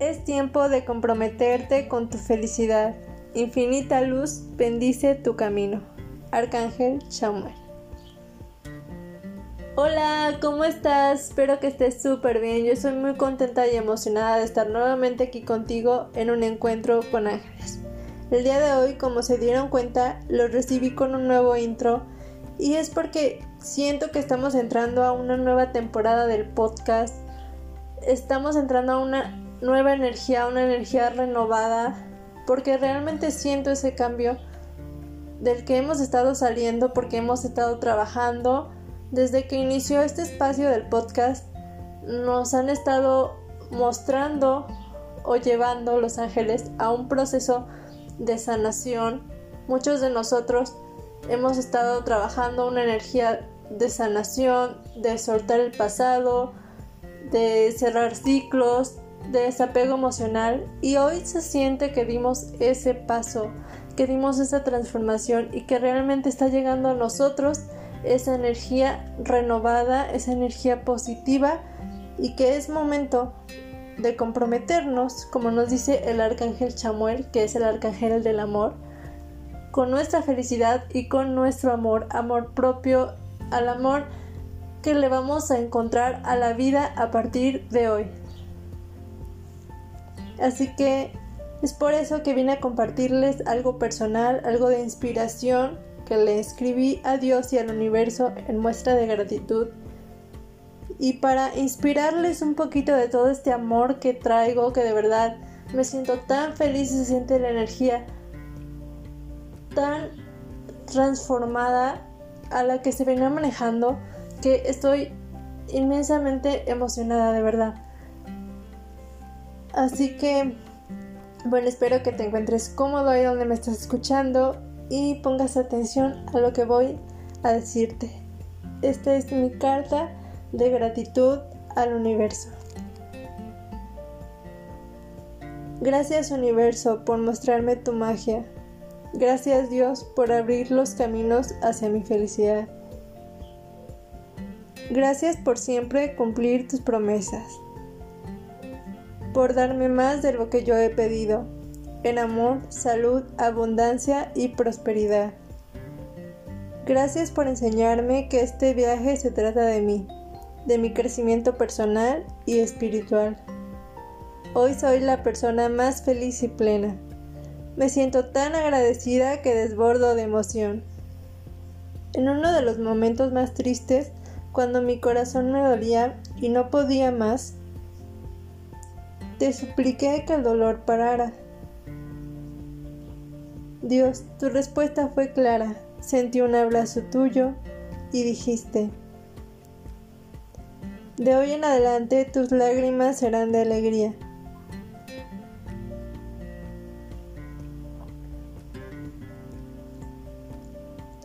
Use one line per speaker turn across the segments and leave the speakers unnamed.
Es tiempo de comprometerte con tu felicidad. Infinita luz bendice tu camino. Arcángel Chamuel. Hola, ¿cómo estás? Espero que estés súper bien. Yo soy muy contenta y emocionada de estar nuevamente aquí contigo en un encuentro con ángeles. El día de hoy, como se dieron cuenta, lo recibí con un nuevo intro y es porque siento que estamos entrando a una nueva temporada del podcast. Estamos entrando a una nueva energía, una energía renovada, porque realmente siento ese cambio del que hemos estado saliendo, porque hemos estado trabajando. Desde que inició este espacio del podcast, nos han estado mostrando o llevando los ángeles a un proceso de sanación. Muchos de nosotros hemos estado trabajando una energía de sanación, de soltar el pasado, de cerrar ciclos, de desapego emocional y hoy se siente que dimos ese paso, que dimos esa transformación y que realmente está llegando a nosotros esa energía renovada, esa energía positiva y que es momento de comprometernos, como nos dice el arcángel Chamuel, que es el arcángel del amor, con nuestra felicidad y con nuestro amor, amor propio, al amor que le vamos a encontrar a la vida a partir de hoy. Así que es por eso que vine a compartirles algo personal, algo de inspiración que le escribí a Dios y al universo en muestra de gratitud. Y para inspirarles un poquito de todo este amor que traigo, que de verdad me siento tan feliz y se siente la energía tan transformada a la que se venía manejando, que estoy inmensamente emocionada de verdad. Así que, bueno, espero que te encuentres cómodo ahí donde me estás escuchando y pongas atención a lo que voy a decirte. Esta es mi carta de gratitud al universo. Gracias universo por mostrarme tu magia. Gracias Dios por abrir los caminos hacia mi felicidad. Gracias por siempre cumplir tus promesas por darme más de lo que yo he pedido, en amor, salud, abundancia y prosperidad. Gracias por enseñarme que este viaje se trata de mí, de mi crecimiento personal y espiritual. Hoy soy la persona más feliz y plena. Me siento tan agradecida que desbordo de emoción. En uno de los momentos más tristes, cuando mi corazón me dolía y no podía más, te supliqué que el dolor parara. Dios, tu respuesta fue clara. Sentí un abrazo tuyo y dijiste, de hoy en adelante tus lágrimas serán de alegría.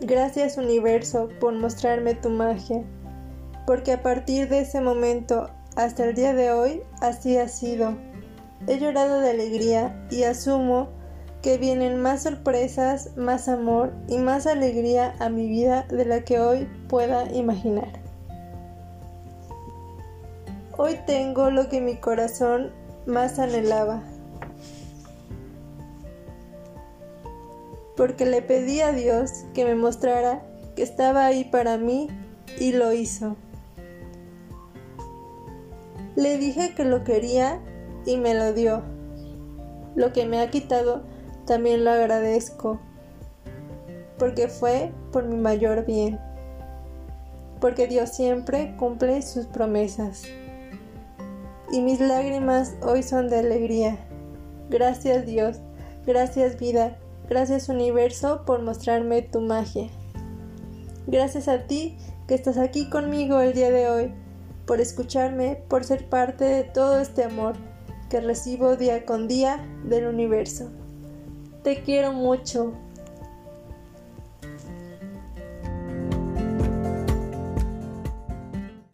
Gracias universo por mostrarme tu magia, porque a partir de ese momento hasta el día de hoy así ha sido. He llorado de alegría y asumo que vienen más sorpresas, más amor y más alegría a mi vida de la que hoy pueda imaginar. Hoy tengo lo que mi corazón más anhelaba. Porque le pedí a Dios que me mostrara que estaba ahí para mí y lo hizo. Le dije que lo quería y me lo dio. Lo que me ha quitado también lo agradezco, porque fue por mi mayor bien, porque Dios siempre cumple sus promesas. Y mis lágrimas hoy son de alegría. Gracias Dios, gracias vida, gracias universo por mostrarme tu magia. Gracias a ti que estás aquí conmigo el día de hoy por escucharme, por ser parte de todo este amor que recibo día con día del universo. te quiero mucho.